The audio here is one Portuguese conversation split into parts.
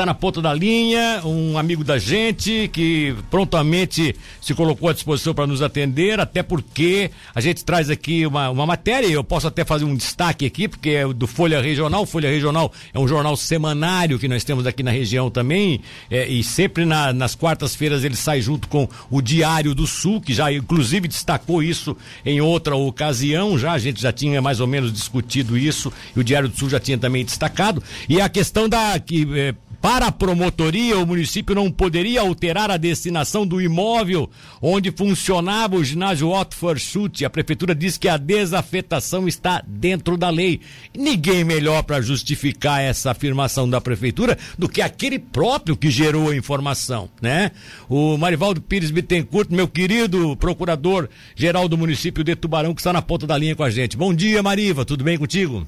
Está na ponta da linha, um amigo da gente que prontamente se colocou à disposição para nos atender, até porque a gente traz aqui uma, uma matéria, eu posso até fazer um destaque aqui, porque é do Folha Regional. Folha Regional é um jornal semanário que nós temos aqui na região também, é, e sempre na, nas quartas-feiras ele sai junto com o Diário do Sul, que já inclusive destacou isso em outra ocasião, já a gente já tinha mais ou menos discutido isso, e o Diário do Sul já tinha também destacado. E a questão da. que é, para a promotoria, o município não poderia alterar a destinação do imóvel onde funcionava o ginásio Otto Forschutt. A prefeitura diz que a desafetação está dentro da lei. Ninguém melhor para justificar essa afirmação da prefeitura do que aquele próprio que gerou a informação, né? O Marivaldo Pires Bittencourt, meu querido procurador geral do município de Tubarão, que está na ponta da linha com a gente. Bom dia, Mariva, tudo bem contigo?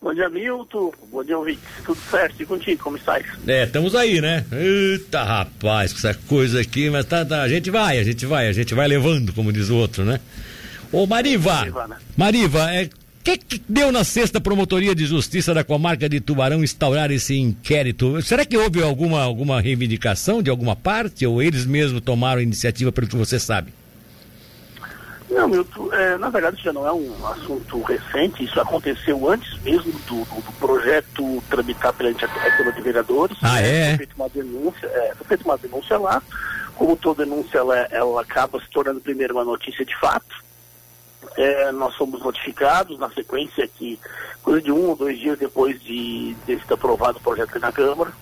Bom dia, Milton. Bom dia, ouvinte. Tudo certo? E contigo, como estás? É, estamos aí, né? Eita, rapaz, com essa coisa aqui, mas tá, tá, a gente vai, a gente vai, a gente vai levando, como diz o outro, né? Ô, Mariva, Mariva, né? Mariva é, que, que deu na sexta promotoria de justiça da comarca de Tubarão instaurar esse inquérito? Será que houve alguma, alguma reivindicação de alguma parte ou eles mesmos tomaram a iniciativa pelo que você sabe? Não, Milton, é, na verdade já não é um assunto recente, isso aconteceu antes mesmo do, do, do projeto tramitar perante a, Câmara de Vereadores. Ah, é? Foi feita uma denúncia, é, foi feita uma denúncia lá, como toda denúncia ela, ela acaba se tornando primeiro uma notícia de fato. É, nós fomos notificados na sequência que, coisa de um ou dois dias depois de, de ter aprovado o projeto aqui na Câmara,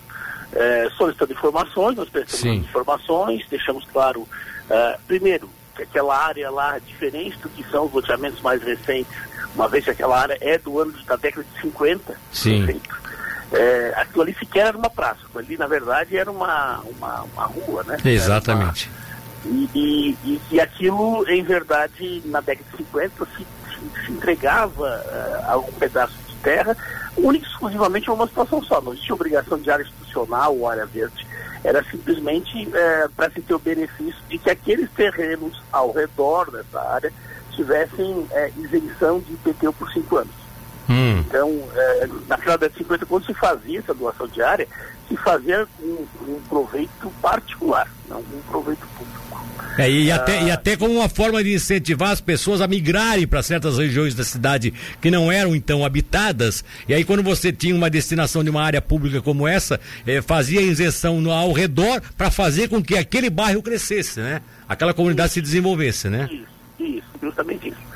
é, solicitando informações, nós prestamos informações, deixamos claro, é, primeiro, que aquela área lá, diferente do que são os loteamentos mais recentes, uma vez que aquela área é do ano da década de 50, Sim. É, aquilo ali sequer era uma praça, ali na verdade era uma, uma, uma rua, né? Exatamente. Uma, e, e, e, aquilo, em verdade, na década de 50 se, se, se entregava uh, a um pedaço de terra, única e exclusivamente uma situação só, não existia obrigação de área institucional ou área verde era simplesmente é, para se ter o benefício de que aqueles terrenos ao redor dessa área tivessem é, isenção de IPTU por cinco anos. Hum. Então, é, na final de 50, quando se fazia essa doação diária, se fazia um, um proveito particular, não um proveito público. É, e, até, e até como uma forma de incentivar as pessoas a migrarem para certas regiões da cidade que não eram então habitadas. E aí, quando você tinha uma destinação de uma área pública como essa, é, fazia isenção no, ao redor para fazer com que aquele bairro crescesse, né? Aquela comunidade isso, se desenvolvesse, né? Isso, isso, justamente isso.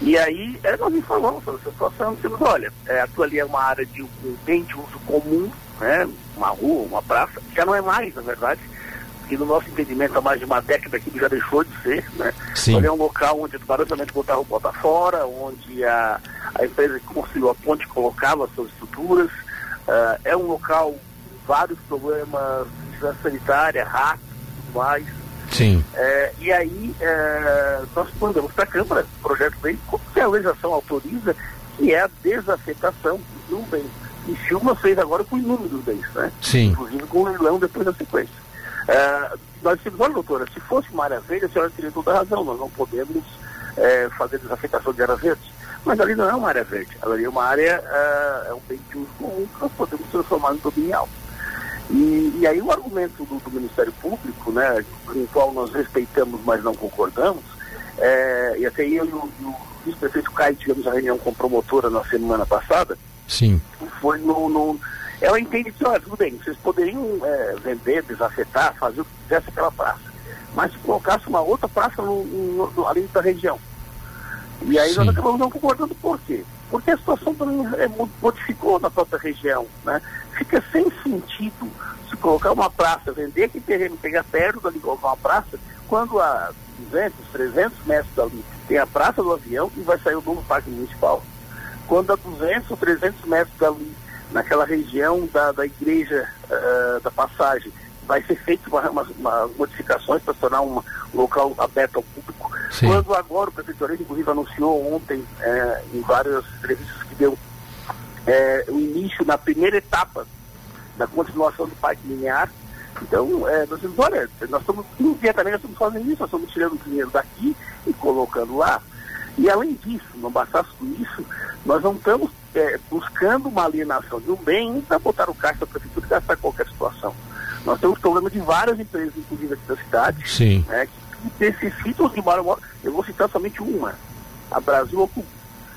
E aí, é, nós informamos sobre essa situação, dizemos, olha, é, aquilo ali é uma área de um bem de uso comum, né? Uma rua, uma praça, já não é mais, na verdade que no nosso entendimento há mais de uma década aquilo já deixou de ser, né? Sim. é um local onde o também botava o bota fora, onde a, a empresa que construiu a ponte colocava suas estruturas. Uh, é um local com vários problemas de sanitária, ratos e tudo mais. Sim. É, e aí é, nós mandamos para a Câmara o projeto bem, que a legislação autoriza, que é a desafetação do bem. E Silva fez agora com inúmeros bens, né? Sim. Inclusive com o leilão depois da sequência. É, nós dissemos, olha doutora, se fosse uma área verde, a senhora teria toda a razão, nós não podemos é, fazer desafetação de área verde. Mas ali não é uma área verde, ali é uma área, é, é um bem de uso comum que nós podemos transformar em dominial. E, e aí o argumento do, do, Ministério Público, né, com o qual nós respeitamos, mas não concordamos, é, e até eu e o, o vice-prefeito Caio tivemos a reunião com a promotora na semana passada, Sim. foi no, no ela entende que, olha, tudo bem, vocês poderiam é, vender, desafetar, fazer o que quisesse aquela praça. Mas se colocasse uma outra praça no, no, no, ali da região. E aí Sim. nós acabamos não concordando por quê? Porque a situação também é, modificou na própria região. Né? Fica sem sentido se colocar uma praça, vender aquele terreno, pegar perto dali, colocar uma praça, quando a 200, 300 metros dali tem a praça do avião e vai sair o novo parque municipal. Quando a 200 ou 300 metros dali naquela região da, da igreja uh, da passagem. Vai ser feito uma, uma, uma modificações para tornar um local aberto ao público. Sim. Quando agora o Prefeitura, inclusive, anunciou ontem, é, em várias entrevistas que deu, é, o início na primeira etapa da continuação do parque linear. Então, é, nós dizemos, olha, nós estamos imediatamente nós estamos fazendo isso, nós estamos tirando dinheiro daqui e colocando lá. E além disso, não bastasse isso, nós não estamos é, buscando uma alienação de um bem para botar o caixa da prefeitura e gastar qualquer situação. Nós temos problema de várias empresas, inclusive aqui da cidade, Sim. Né, que necessitam de uma. Eu vou citar somente uma. A Brasil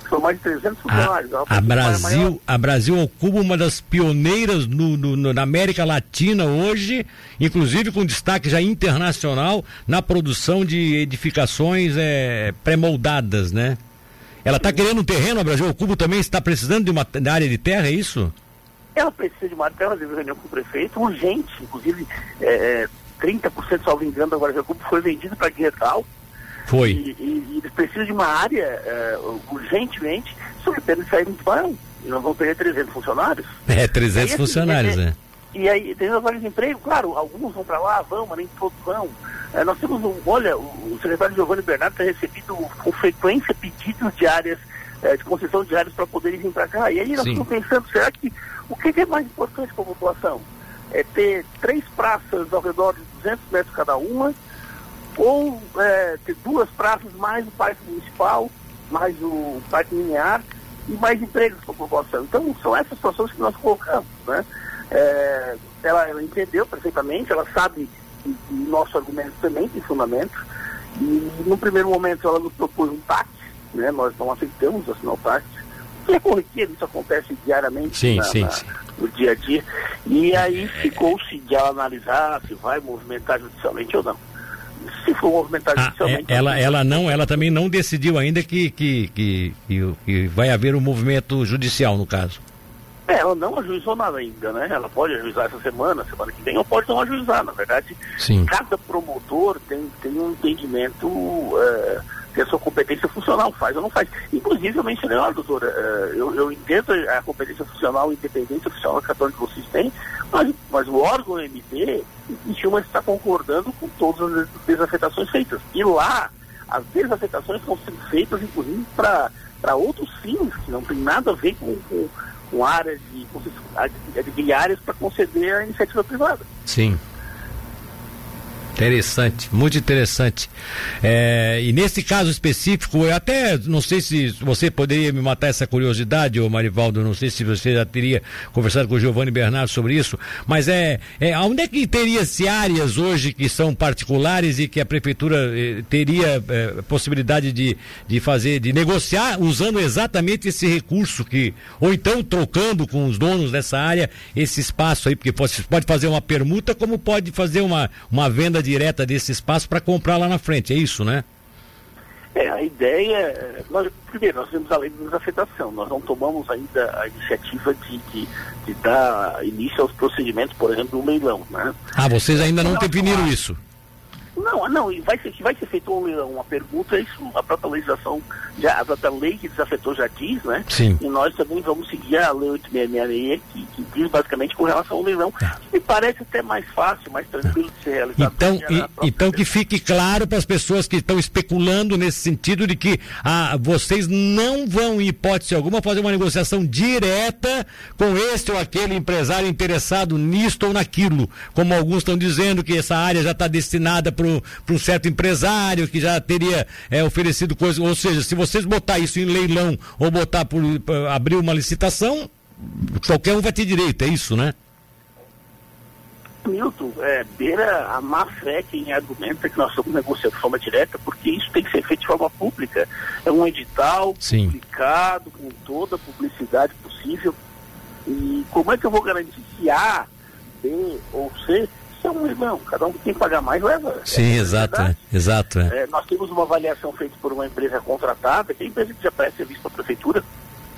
são mais de 300 funcionários. A, a Brasil, a Brasil ocupa uma das pioneiras no, no, no, na América Latina hoje, inclusive com destaque já internacional na produção de edificações é, pré-moldadas, né? Ela está querendo um terreno, a Brasil Ocupa também está precisando de uma área de terra, é isso? Ela precisa de uma terra, teve reunião com o prefeito, urgente, inclusive é, 30%, salvo engano, da Brasil Ocupa foi vendido para Guerral, foi. E, e, eles precisam de uma área é, urgentemente, sob pena de sair do barão. E nós vamos perder 300 funcionários. É, 300 aí, assim, funcionários, é, é. E aí, tem de emprego, claro, alguns vão para lá, vão, mas nem todos vão. É, nós temos um, olha, o secretário Giovanni Bernardo tem recebido com frequência pedidos de áreas, é, de concessão de áreas para poderem vir para cá. E aí nós Sim. estamos pensando, será que o que é mais importante para a população? É ter três praças ao redor de 200 metros cada uma, ou é, ter duas praças mais o parque municipal, mais o parque linear e mais empregos para a população. Então são essas situações que nós colocamos. Né? É, ela, ela, entendeu perfeitamente, ela sabe que, que nosso argumento também tem fundamento. E no primeiro momento ela nos propôs um TAC, né? nós não aceitamos assinar o TAC, que é corriqueiro, isso acontece diariamente sim, na, sim, na, sim. no dia a dia. E aí ficou-se de ela analisar se vai movimentar judicialmente ou não se for movimentar ah, judicialmente. É, ela, ela não, ela também não decidiu ainda que, que, que, que, que vai haver um movimento judicial no caso. É, ela não ajuizou nada ainda, né? Ela pode ajuizar essa semana, semana que vem, ou pode não ajuizar. Na verdade, Sim. cada promotor tem, tem um entendimento, uh, tem a sua competência funcional, faz ou não faz. Inclusive, eu mencionei lá, doutora, uh, eu, eu entendo a competência funcional independente oficial que a que vocês têm, mas, mas o órgão MT Enxuma está concordando com todas as desafetações feitas. E lá, as desafetações estão sendo feitas, inclusive, para outros fins, que não tem nada a ver com, com, com áreas de, de para conceder a iniciativa privada. Sim. Interessante, muito interessante. É, e nesse caso específico, eu até não sei se você poderia me matar essa curiosidade, ô Marivaldo, não sei se você já teria conversado com o Giovanni Bernardo sobre isso, mas é, é onde é que teria-se áreas hoje que são particulares e que a prefeitura eh, teria eh, possibilidade de, de fazer, de negociar usando exatamente esse recurso que, ou então trocando com os donos dessa área esse espaço aí, porque pode, fazer uma permuta como pode fazer uma, uma venda de direta desse espaço para comprar lá na frente, é isso, né? É, a ideia, nós, primeiro, nós temos a lei de desafetação, nós não tomamos ainda a iniciativa de, de, de dar início aos procedimentos, por exemplo, do leilão, né? Ah, vocês ainda não definiram isso? Não, não, vai ser, vai ser feita uma, uma pergunta, isso a própria legislação, já, a própria lei que desafetou já diz, né? Sim. E nós também vamos seguir a lei 8666, que, que diz basicamente com relação ao leilão. É. Que me parece até mais fácil, mais tranquilo de ser realizado. Então, e, então que fique claro para as pessoas que estão especulando nesse sentido de que ah, vocês não vão, em hipótese alguma, fazer uma negociação direta com este ou aquele empresário interessado nisto ou naquilo. Como alguns estão dizendo que essa área já está destinada para para um certo empresário que já teria é, oferecido coisas. Ou seja, se vocês botar isso em leilão ou botar por abrir uma licitação, qualquer um vai ter direito, é isso, né? Milton, é, beira a má fé quem argumenta que nós estamos negociando de forma direta, porque isso tem que ser feito de forma pública. É um edital Sim. publicado com toda a publicidade possível. E como é que eu vou garantir que A, B ou C é um irmão, cada um que tem que pagar mais leva. Sim, é, exato, é, exato. É. É, nós temos uma avaliação feita por uma empresa contratada, que é a empresa que já presta serviço para a prefeitura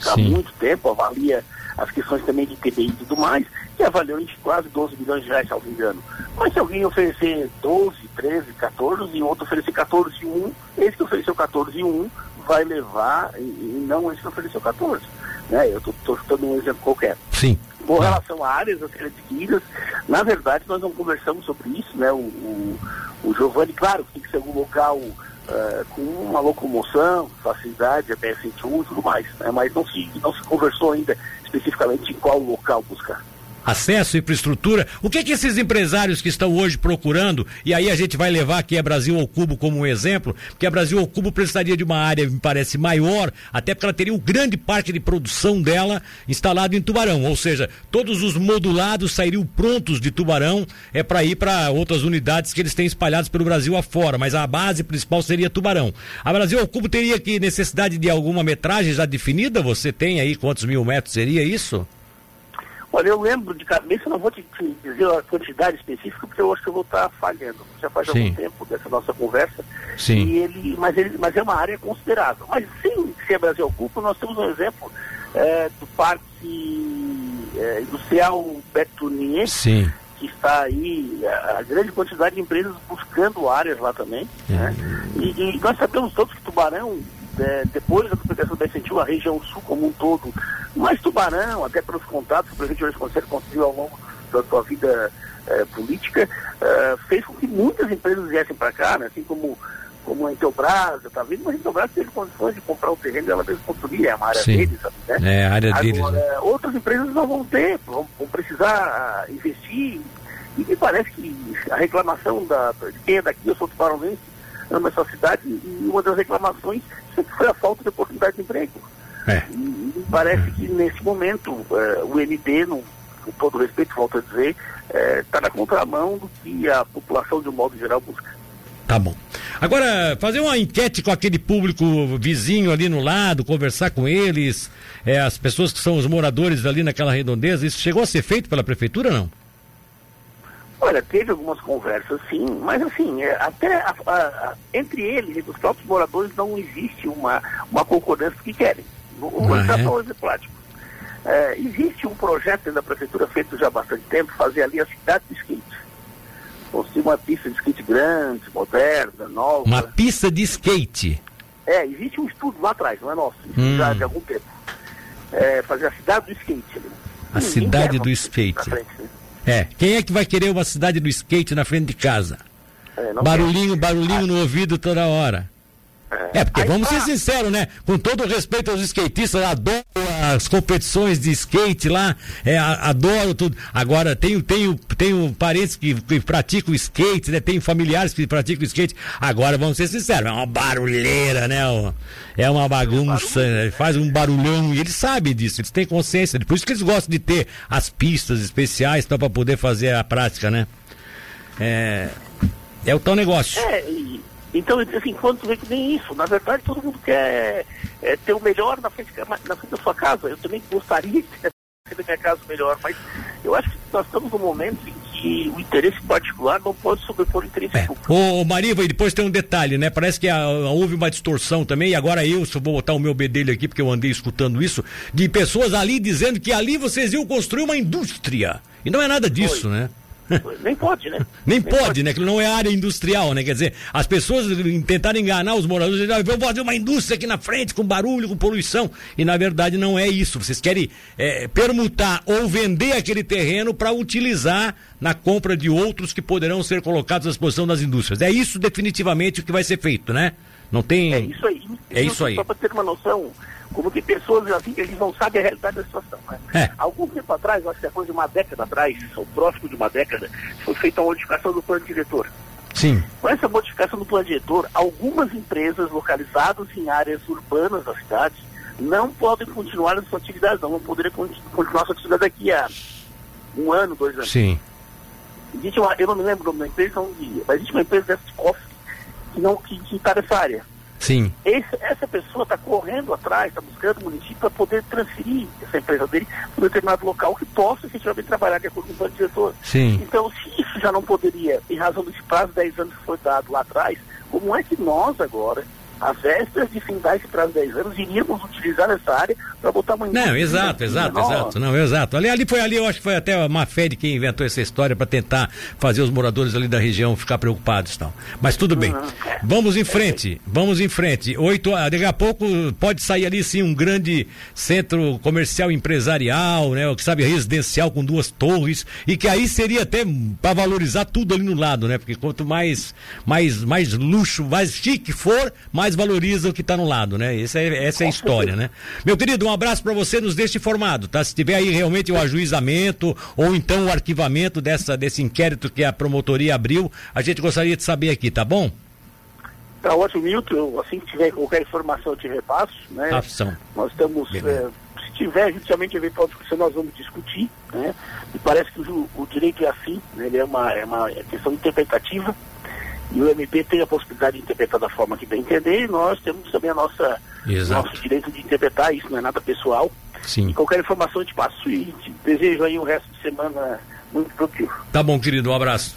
há Sim. muito tempo, avalia as questões também de TBI e tudo mais, que avaliou em quase 12 milhões de reais, se não me engano. Mas se alguém oferecer 12, 13, 14 e outro oferecer 14 e 1, esse que ofereceu 14 e 1 vai levar, e, e não esse que ofereceu 14. Né? Eu estou dando um exemplo qualquer. Sim. Com relação a áreas a serem adquiridas, na verdade nós não conversamos sobre isso, né? O, o, o Giovanni, claro, tem que ser algum local uh, com uma locomoção, facilidade, até 101 e tudo mais, né? Mas não se, não se conversou ainda especificamente em qual local buscar. Acesso, infraestrutura. O que que esses empresários que estão hoje procurando, e aí a gente vai levar aqui a Brasil ao Cubo como um exemplo, porque a Brasil ao Cubo precisaria de uma área, me parece, maior, até porque ela teria um grande parque de produção dela instalado em Tubarão, ou seja, todos os modulados sairiam prontos de Tubarão é para ir para outras unidades que eles têm espalhados pelo Brasil afora, mas a base principal seria Tubarão. A Brasil ao Cubo teria que necessidade de alguma metragem já definida? Você tem aí quantos mil metros seria isso? Olha, eu lembro de cabeça, não vou te, dizer a quantidade específica, porque eu acho que eu vou estar falhando. Já faz Sim. algum tempo dessa nossa conversa. Sim. E ele, mas, ele, mas é uma área considerável. Mas sem ser Brasil Ocupa, nós temos um exemplo é, do Parque é, Industrial Betuniense, Sim. que está aí, a, a, grande quantidade de empresas buscando áreas lá também. É. Né? E, e nós sabemos todos que Tubarão é, depois da duplicação da Sentiu, a região sul como um todo, mas Tubarão, até pelos contatos que o presidente Jorge Conselho conseguiu ao longo da sua vida é, política, é, fez com que muitas empresas viessem para cá, né, assim como como a Intelbras, tá vendo, mas a Intelbras teve condições de comprar o terreno ela mesmo construir, é uma área Sim. deles, sabe, né? É, a área Agora, deles. Né? Outras empresas não vão ter, vão, vão precisar investir, e me parece que a reclamação da, de quem é daqui, eu sou tubaronense, ama essa cidade, e uma das reclamações sempre foi a falta de oportunidade de emprego. É. E, parece é. que nesse momento uh, o MD, no, com todo respeito, volto a dizer, está uh, na contramão do que a população de um modo geral busca. Tá bom. Agora, fazer uma enquete com aquele público vizinho ali no lado, conversar com eles, é, as pessoas que são os moradores ali naquela redondeza, isso chegou a ser feito pela prefeitura não? Olha, teve algumas conversas, sim, mas assim, é, até a, a, entre eles e dos próprios moradores não existe uma, uma concordância que querem. Vou ah, é? só um exemplo prático. É, existe um projeto da prefeitura feito já há bastante tempo, fazer ali a cidade de skate. Construir uma pista de skate grande, moderna, nova. Uma pista de skate? É, existe um estudo lá atrás, não é nosso, hum. já de algum tempo. É, fazer a cidade do skate. Ali. A Ninguém cidade do skate. Frente, né? É. Quem é que vai querer uma cidade do skate na frente de casa? É, barulhinho, barulhinho no ouvido toda hora. É, porque Aí, vamos ser sinceros, né? Com todo respeito aos skatistas, adoro as competições de skate lá, é, adoro tudo. Agora, tenho, tenho, tenho parentes que, que praticam skate, né? Tenho familiares que praticam skate. Agora, vamos ser sinceros, é uma barulheira, né? É uma bagunça, né? faz um barulhão e eles sabem disso, eles têm consciência. Por isso que eles gostam de ter as pistas especiais para poder fazer a prática, né? É, é o tal negócio. É, e então, assim, quando tu vê que nem isso, na verdade todo mundo quer é, ter o melhor na frente, na frente da sua casa. Eu também gostaria de ter na minha casa melhor, mas eu acho que nós estamos num momento em que o interesse particular não pode sobrepor o interesse é. público. Ô, Mariva, e depois tem um detalhe, né? Parece que a, a, houve uma distorção também, e agora eu só vou botar o meu bedelho aqui, porque eu andei escutando isso, de pessoas ali dizendo que ali vocês iam construir uma indústria. E não é nada disso, Foi. né? Nem pode, né? Nem, Nem pode, pode, né? Que não é área industrial, né? Quer dizer, as pessoas tentaram enganar os moradores, ah, vou fazer uma indústria aqui na frente com barulho, com poluição. E na verdade não é isso. Vocês querem é, permutar ou vender aquele terreno para utilizar na compra de outros que poderão ser colocados à disposição das indústrias. É isso definitivamente o que vai ser feito, né? Não tem. É isso aí. É isso aí. Só para ter uma noção, como que pessoas assim, eles não sabem a realidade da situação. Né? É. Algum tempo atrás, acho que depois de uma década atrás, ou próximo de uma década, foi feita uma modificação do plano diretor. Sim. Com essa modificação do plano diretor, algumas empresas localizadas em áreas urbanas da cidade não podem continuar a sua atividade, não vão poder continuar a sua atividade daqui a um ano, dois anos. Sim. Existe uma, eu não me lembro o nome da empresa, mas existe uma empresa dessa de coffee que não que está nessa área. Sim. Esse, essa pessoa está correndo atrás, está buscando o município para poder transferir essa empresa dele para um determinado local que possa efetivamente trabalhar de acordo com o plano diretor. Sim. Então, se isso já não poderia, em razão desse prazo de 10 anos que foi dado lá atrás, como é que nós agora às vésperas de findar esse prazo de 10 anos, iríamos utilizar essa área para botar uma Não, exato, exato, exato. Não, exato. Ali, ali foi ali, eu acho que foi até a Mafed quem inventou essa história para tentar fazer os moradores ali da região ficar preocupados tal. Mas tudo bem. Uhum. Vamos em frente, vamos em frente. Oito, daqui a pouco pode sair ali sim um grande centro comercial empresarial, né? Que sabe, residencial com duas torres e que aí seria até para valorizar tudo ali no lado, né? Porque quanto mais, mais, mais luxo, mais chique for, mais mais valoriza o que está no lado, né? Essa é, essa é a história, né? Meu querido, um abraço para você, nos deixe informado, tá? Se tiver aí realmente o ajuizamento ou então o arquivamento dessa, desse inquérito que a promotoria abriu, a gente gostaria de saber aqui, tá bom? Tá ótimo, Milton. Assim que tiver qualquer informação eu te repasso, né? Afção. Nós estamos, é, se tiver justamente eventual discussão, nós vamos discutir, né? E parece que o, o direito é assim, né? ele é uma, é uma questão interpretativa. E o MP tem a possibilidade de interpretar da forma que bem entender, e nós temos também a nossa Exato. nosso direito de interpretar, isso não é nada pessoal. Sim. E qualquer informação eu te passo e te desejo aí um resto de semana muito produtivo. Tá bom, querido, um abraço.